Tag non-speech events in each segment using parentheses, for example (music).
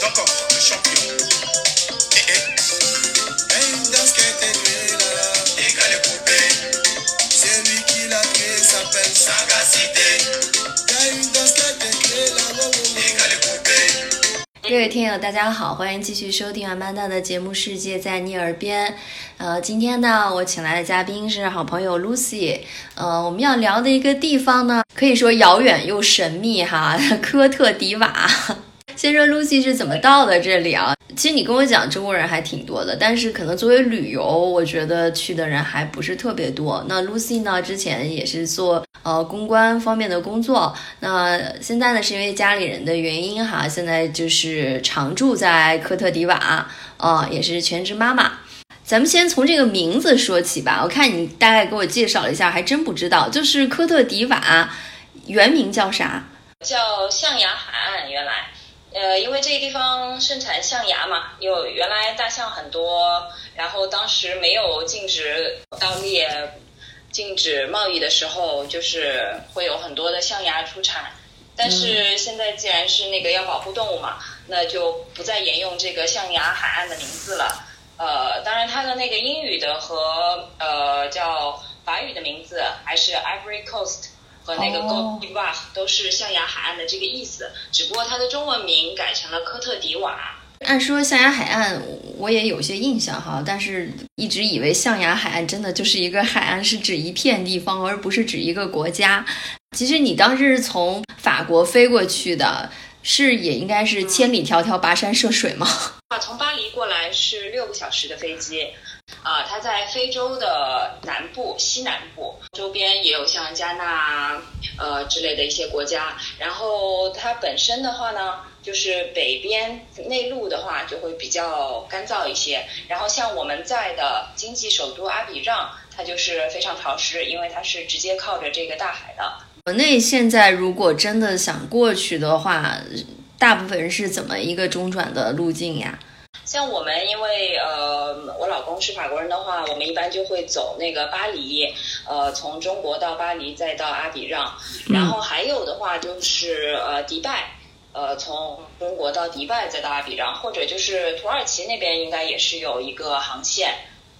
各位听友，大家好，欢迎继续收听阿曼达的节目《世界在你耳边》。呃，今天呢，我请来的嘉宾是好朋友 Lucy。呃，我们要聊的一个地方呢，可以说遥远又神秘哈，(laughs) 科特迪瓦。先说 Lucy 是怎么到的这里啊？其实你跟我讲，中国人还挺多的，但是可能作为旅游，我觉得去的人还不是特别多。那 Lucy 呢，之前也是做呃公关方面的工作，那现在呢是因为家里人的原因哈，现在就是常住在科特迪瓦，啊、也是全职妈妈。咱们先从这个名字说起吧，我看你大概给我介绍了一下，还真不知道，就是科特迪瓦原名叫啥？叫象牙海岸，原来，呃，因为这个地方盛产象牙嘛，有原来大象很多，然后当时没有禁止盗猎、禁止贸易的时候，就是会有很多的象牙出产。但是现在既然是那个要保护动物嘛，那就不再沿用这个象牙海岸的名字了。呃，当然它的那个英语的和呃叫法语的名字还是 Ivory Coast。和那个哦 Gold d i v a 都是象牙海岸的这个意思，只不过它的中文名改成了科特迪瓦。按说象牙海岸我也有些印象哈，但是一直以为象牙海岸真的就是一个海岸，是指一片地方，而不是指一个国家。其实你当时是从法国飞过去的，是也应该是千里迢迢跋山涉水吗？(laughs) 啊，从巴黎过来是六个小时的飞机，啊，它在非洲的南部、西南部，周边也有像加纳呃之类的一些国家。然后它本身的话呢，就是北边内陆的话就会比较干燥一些。然后像我们在的经济首都阿比让，它就是非常潮湿，因为它是直接靠着这个大海的。国内现在如果真的想过去的话，大部分人是怎么一个中转的路径呀？像我们，因为呃，我老公是法国人的话，我们一般就会走那个巴黎，呃，从中国到巴黎，再到阿比让。然后还有的话就是呃，迪拜，呃，从中国到迪拜，再到阿比让，或者就是土耳其那边应该也是有一个航线，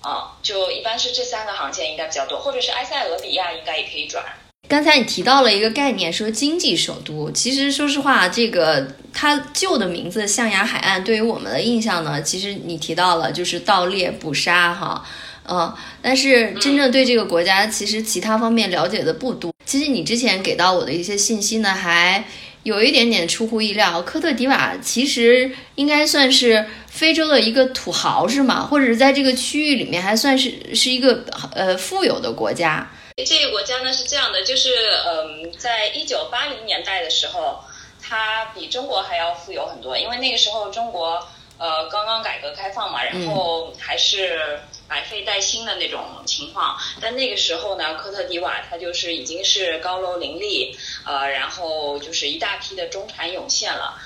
啊，就一般是这三个航线应该比较多，或者是埃塞俄比亚应该也可以转。刚才你提到了一个概念，说经济首都。其实说实话，这个它旧的名字象牙海岸，对于我们的印象呢，其实你提到了就是盗猎捕杀哈，嗯，但是真正对这个国家其实其他方面了解的不多。其实你之前给到我的一些信息呢，还有一点点出乎意料。科特迪瓦其实应该算是非洲的一个土豪是吗？或者是在这个区域里面还算是是一个呃富有的国家。这个国家呢是这样的，就是嗯，在一九八零年代的时候，它比中国还要富有很多，因为那个时候中国呃刚刚改革开放嘛，然后还是百废待兴的那种情况。但那个时候呢，科特迪瓦它就是已经是高楼林立，呃，然后就是一大批的中产涌现了。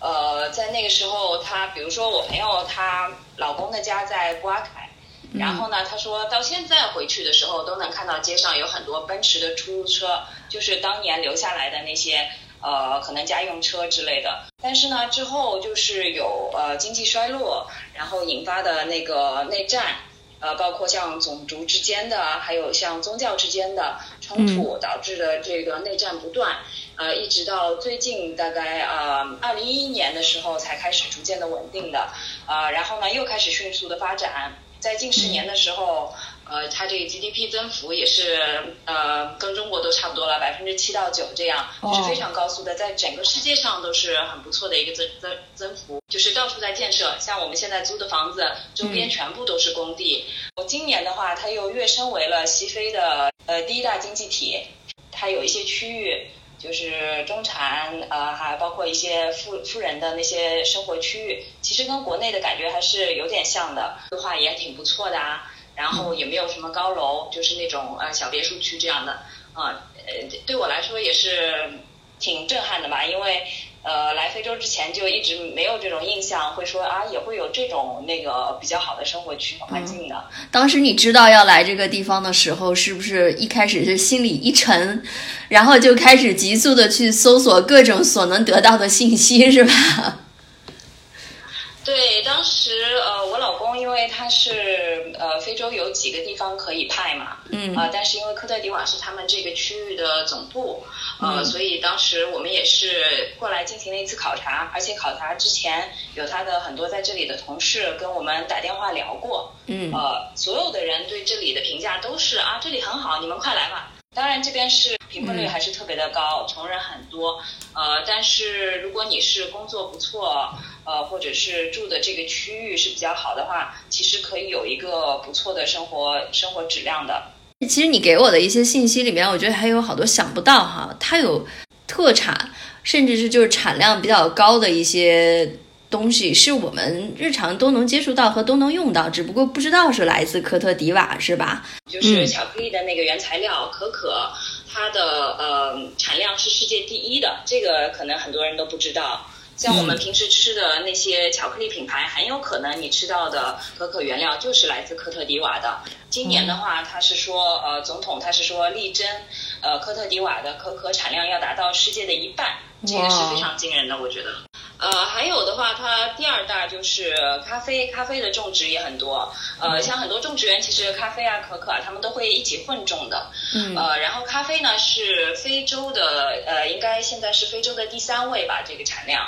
呃，在那个时候，他比如说我朋友她老公的家在布阿凯。然后呢，他说到现在回去的时候，都能看到街上有很多奔驰的出租车，就是当年留下来的那些呃，可能家用车之类的。但是呢，之后就是有呃经济衰落，然后引发的那个内战，呃，包括像种族之间的，还有像宗教之间的冲突，导致的这个内战不断。呃，一直到最近大概呃二零一一年的时候才开始逐渐的稳定的，呃，然后呢又开始迅速的发展。在近十年的时候，呃，它这个 GDP 增幅也是呃跟中国都差不多了，百分之七到九这样，就是非常高速的，在整个世界上都是很不错的一个增增增幅，就是到处在建设。像我们现在租的房子，周边全部都是工地。我今年的话，它又跃升为了西非的呃第一大经济体，它有一些区域。就是中产，呃，还包括一些富富人的那些生活区域，其实跟国内的感觉还是有点像的，规划也挺不错的啊。然后也没有什么高楼，就是那种呃小别墅区这样的，啊，呃，对我来说也是挺震撼的吧，因为呃来非洲之前就一直没有这种印象，会说啊也会有这种那个比较好的生活区环境的。当时你知道要来这个地方的时候，是不是一开始是心里一沉，然后就开始急速的去搜索各种所能得到的信息，是吧？时呃，我老公因为他是呃非洲有几个地方可以派嘛，嗯啊、但是因为科特迪瓦是他们这个区域的总部，呃，嗯所以当时我们也是过来进行了一次考察，而且考察之前有他的很多在这里的同事跟我们打电话聊过，嗯呃，所有的人对这里的评价都是啊，这里很好，你们快来吧。当然，这边是贫困率嗯还是特别的高，穷人很多。呃，但是如果你是工作不错，呃，或者是住的这个区域是比较好的话，其实可以有一个不错的生活生活质量的。其实你给我的一些信息里面，我觉得还有好多想不到哈，它有特产，甚至是就是产量比较高的一些东西，是我们日常都能接触到和都能用到，只不过不知道是来自科特迪瓦，是吧？就是巧克力的那个原材料可可，它的呃产量是。世界第一的，这个可能很多人都不知道。像我们平时吃的那些巧克力品牌，很有可能你吃到的可可原料就是。来自科特迪瓦的。今年的话，他是。说，呃，总统他是。说力争，呃，科特迪瓦的可可产量要达到世界的一半，这个是。非常惊人的，我觉得。呃，还有的话，它第二大就是咖啡，咖啡的种植也很多。呃，像很多种植园，其实咖啡啊、可可啊，他们都会一起混种的。嗯呃，然后咖啡呢是非洲的，呃，应该现在是非洲的第三位吧，这个产量。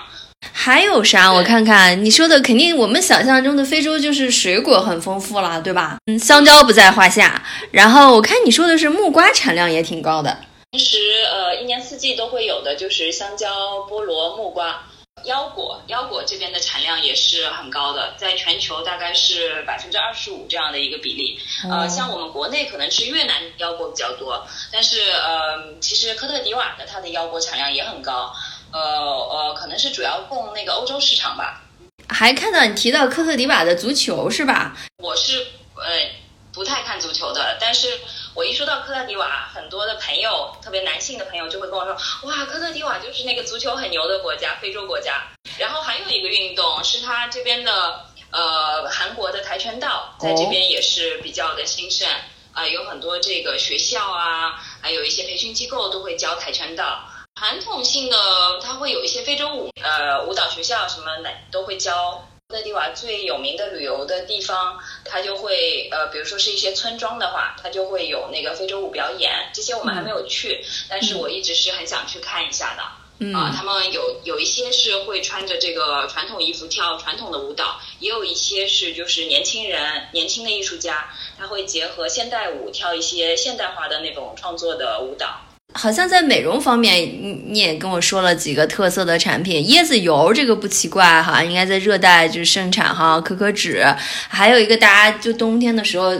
还有啥？我看看，你说的肯定我们想象中的非洲就是水果很丰富了，对吧？嗯，香蕉不在话下。然后我看你说的是木瓜产量也挺高的。平时呃一年四季都会有的，就是香蕉、菠萝、木瓜、腰果。腰果这边的产量也是很高的，在全球大概是百分之二十五这样的一个比例。呃，像我们国内可能是越南腰果比较多，但是呃，其实科特迪瓦的它的腰果产量也很高。呃呃，可能是主要供那个欧洲市场吧。还看到你提到科特迪瓦的足球是吧？我是呃不太看足球的，但是我一说到科特迪瓦，很多的朋友，特别男性的朋友就会跟我说，哇，科特迪瓦就是那个足球很牛的国家，非洲国家。然后还有一个运动是它这边的呃韩国的跆拳道，在这边也是比较的兴盛。啊、有很多这个学校啊，还有一些培训机构都会教跆拳道。传统性的，它会有一些非洲舞，呃，舞蹈学校什么的都会教。科特迪瓦最有名的旅游的地方，它就会呃，比如说是一些村庄的话，它就会有那个非洲舞表演。这些我们还没有去，但是我一直是很想去看一下的。嗯啊，他们有有一些是会穿着这个传统衣服跳传统的舞蹈，也有一些是就是年轻人、年轻的艺术家，他会结合现代舞跳一些现代化的那种创作的舞蹈。好像在美容方面，你你也跟我说了几个特色的产品，椰子油这个不奇怪哈，应该在热带就是盛产哈，可可脂，还有一个大家就冬天的时候，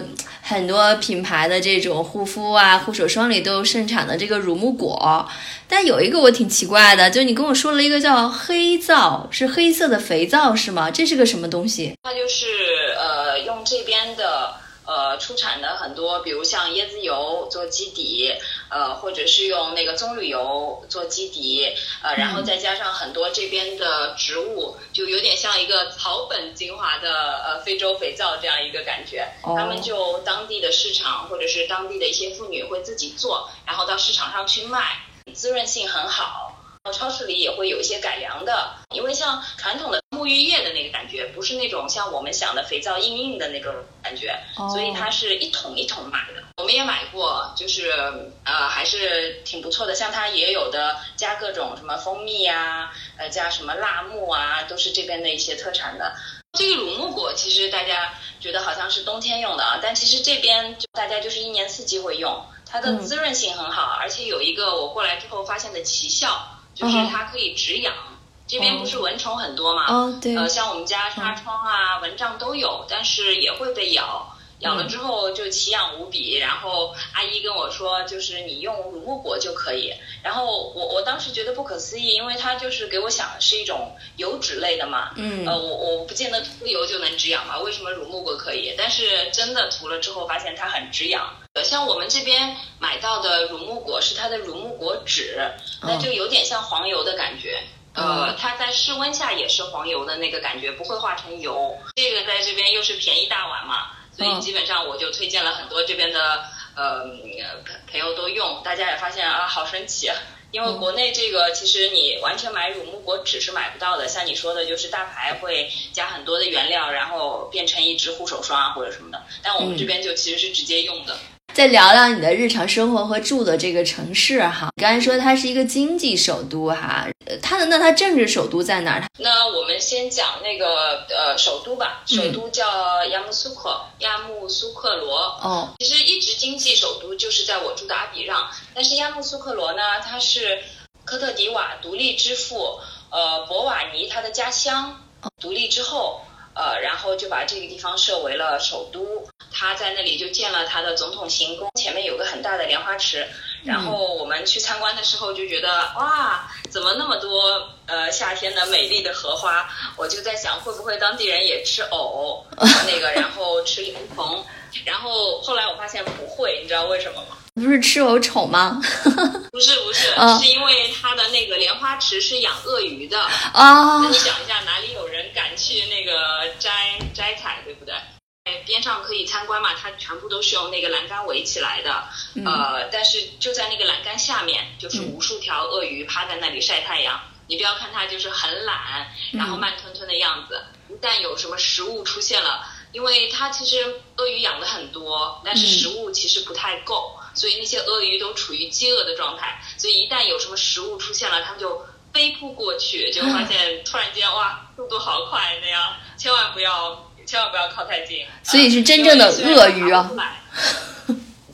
很多品牌的这种护肤啊、护手霜里都盛产的这个乳木果，但有一个我挺奇怪的，就你跟我说了一个叫黑皂，是黑色的肥皂是吗？这是个什么东西？它就是呃用这边的呃出产的很多，比如像椰子油做基底，呃或者是用那个棕榈油做基底，呃然后再加上很多这边的植物，就有点像一个草本精华的呃非洲肥皂这样一个感觉。哦他们就当地的市场或者是当地的一些妇女会自己做，然后到市场上去卖，滋润性很好。超市里也会有一些改良的，因为像传统的沐浴液的那个感觉，不是那种像我们想的肥皂硬硬的那种感觉，哦所以它是一桶一桶买们也买过，就是呃还是挺不错的。像它也有的加各种什么蜂蜜啊，呃加什么辣木啊，都是这边的一些特产的。这个乳木果其实大家觉得好像是冬天用的啊，但其实这边就大家就是一年四季会用，它的嗯滋润性很好，而且有一个我过来之后发现的奇效，就是它可以止痒。这边不是蚊虫很多嘛？哦，对，呃，像我们家纱窗啊、蚊帐都有，但是也会被咬。咬了之后就奇痒无比，然后阿姨跟我说，就是你用乳木果就可以。然后我我当时觉得不可思议，因为它就是给我想的是一种油脂类的嘛，嗯呃，我我不见得涂油就能止痒嘛，为什么乳木果可以？但是真的涂了之后发现它很止痒。呃像我们这边买到的乳木果是它的乳木果脂，那就有点像黄油的感觉。呃，它在室温下也是黄油的那个感觉，不会化成油。这个在这边又是便宜大碗嘛，所以嗯基本上我就推荐了很多这边的呃朋朋友都用，大家也发现啊，好神奇啊！因为国内这个其实你完全买乳木果脂是买不到的，像你说的，就是大牌会加很多的原料，然后变成一支护手霜啊或者什么的。但我们这边就其实是直接用的。再聊聊你的日常生活和住的这个城市哈。你刚才说它是一个经济首都哈，呃它的那它政治首都在哪儿？那我们先讲那个呃首都吧，首都叫亚木苏克，亚木苏克罗。哦，其实一直经济首都就是在我住的阿比让，但是亚木苏克罗呢，它是科特迪瓦独立之父呃博瓦尼他的家乡，独立之后。呃，然后就把这个地方设为了首都，他在那里就建了他的总统行宫，前面有个很大的莲花池。然后我们去参观的时候就觉得，哇，怎么那么多呃夏天的美丽的荷花？我就在想，会不会当地人也吃藕 (laughs) 那个，然后吃莲蓬？然后后来我发现不会，你知道为什么吗？不是吃藕丑吗？不 (laughs) 是不是，啊是因为它的那个莲花池是养鳄鱼的。啊那你想一下，哪里有人敢去那个摘摘采，对不对？哎，边上可以参观嘛，它全部都是用那个栏杆围起来的，呃，但是就在那个栏杆下面，就是无数条鳄鱼趴在那里晒太阳。你不要看它就是很懒，然后慢吞吞的样子。一旦有什么食物出现了，因为它其实鳄鱼养的很多，但是食物其实不太够，所以那些鳄鱼都处于饥饿的状态。所以一旦有什么食物出现了，它们就飞扑过去，就发现突然间哇，速度好快那样，千万不要千万不要靠太近。所以是 (laughs) 真正的鳄鱼啊啊！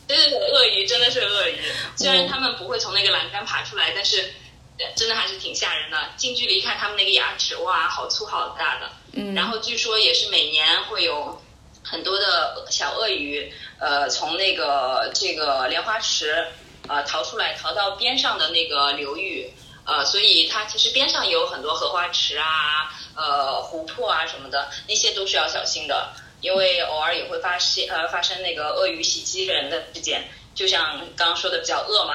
对对对，鳄鱼真的是鳄鱼，虽然它们不会从那个栏杆爬出来，但是呃真的还是挺吓人的。近距离看它们那个牙齿，哇，好粗好大的。嗯然后据说也是每年会有很多的小鳄鱼，呃，从那个这个莲花池呃逃出来，逃到边上的那个流域，呃，所以它其实边上有很多荷花池啊，呃，湖泊啊什么的，那些都是要小心的，因为偶尔也会发现呃发生那个鳄鱼袭击人的事件，就像刚刚说的比较饿嘛，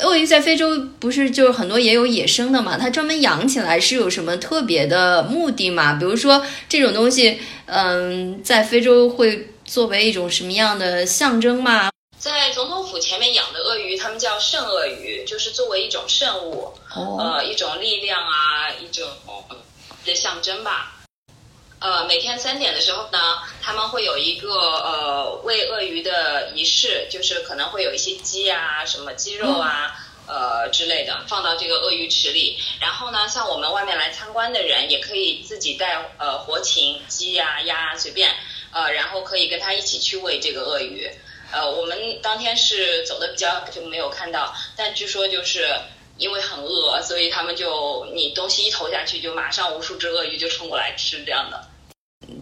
鳄鱼在非洲不是就是很多也有野生的嘛？它专门养起来是有什么特别的目的嘛？比如说这种东西，嗯，在非洲会作为一种什么样的象征吗？在总统府前面养的鳄鱼，它们叫圣鳄鱼，就是作为一种圣物，哦，呃，一种力量啊，一种的象征吧。呃，每天三点的时候呢，他们会有一个呃喂鳄鱼的仪式，就是可能会有一些鸡啊、什么鸡肉啊。呃之类的放到这个鳄鱼池里，然后呢，像我们外面来参观的人也可以自己带呃活禽、鸡呀、鸭啊随便，呃，然后可以跟他一起去喂这个鳄鱼。呃，我们当天是走的比较就没有看到，但据说就是因为很饿，所以他们就你东西一投下去，就马上无数只鳄鱼就冲过来吃这样的。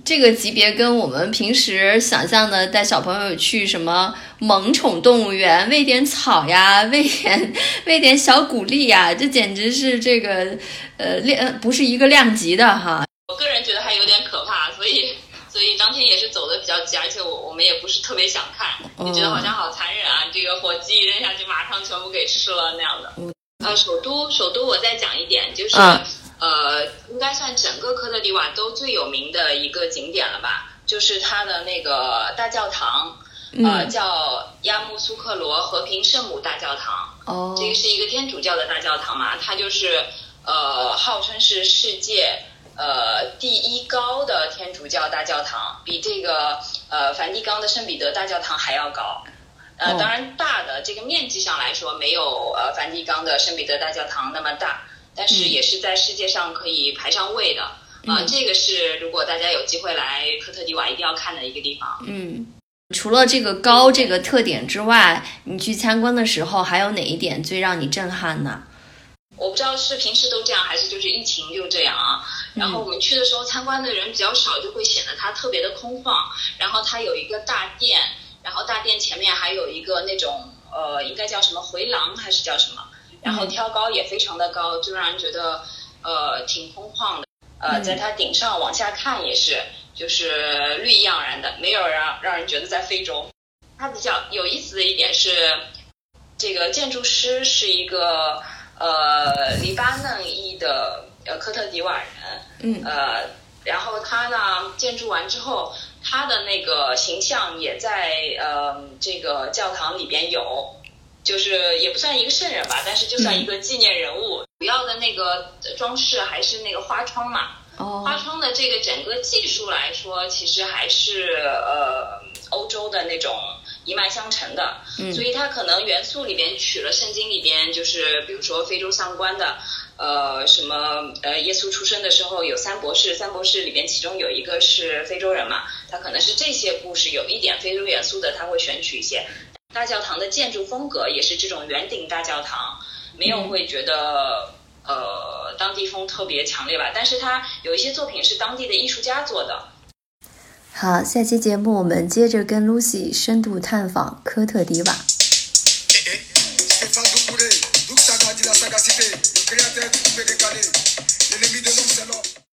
这个级别跟我们平时想象的带小朋友去什么萌宠动物园喂点草呀，喂点喂点小谷粒呀，这简直是这个呃量不是一个量级的哈。我个人觉得还有点可怕，所以所以当天也是走的比较急，而且我我们也不是特别想看，就觉得好像好残忍啊！这个火鸡一扔下去，马上全部给吃了那样的。呃，首都首都我再讲一点，就是、嗯呃，应该算整个科特迪瓦都最有名的一个景点了吧，就是它的那个大教堂，呃，嗯叫亚穆苏克罗和平圣母大教堂。哦这个是一个天主教的大教堂嘛，它就是呃号称是世界呃第一高的天主教大教堂，比这个呃梵蒂冈的圣彼得大教堂还要高。呃，哦当然大的这个面积上来说，没有呃梵蒂冈的圣彼得大教堂那么大，但是嗯也是在世界上可以排上位的。啊、嗯这个是如果大家有机会来科特迪瓦一定要看的一个地方。嗯，除了这个高这个特点之外，你去参观的时候还有哪一点最让你震撼呢？我不知道是平时都这样，还是就是疫情就这样啊。然后我们去的时候参观的人比较少，就会显得它特别的空旷。然后它有一个大殿，然后大殿前面还有一个那种呃，应该叫什么回廊还是叫什么？然后挑高也非常的高，就让人觉得呃挺空旷的。呃，在它顶上往下看也是，就是绿意盎然的，没有让让人觉得在非洲。它比较有意思的一点是，这个建筑师是一个呃黎巴嫩裔的呃科特迪瓦人，嗯呃，然后他呢建筑完之后，他的那个形象也在呃这个教堂里边有，就是也不算一个圣人吧，但是就算一个纪念人物。主要的那个装饰还是那个花窗嘛。哦，花窗的这个整个技术来说，其实还是呃欧洲的那种一脉相承的。嗯所以它可能元素里边取了圣经里边，就是比如说非洲相关的。呃，什么呃，耶稣出生的时候有三博士，三博士里边其中有一个是非洲人嘛，他可能是这些故事有一点非洲元素的，他会选取一些。大教堂的建筑风格也是这种圆顶大教堂，没有会觉得呃当地风特别强烈吧，但是它有一些作品是当地的艺术家做的。好，下期节目我们接着跟 Lucy 深度探访科特迪瓦。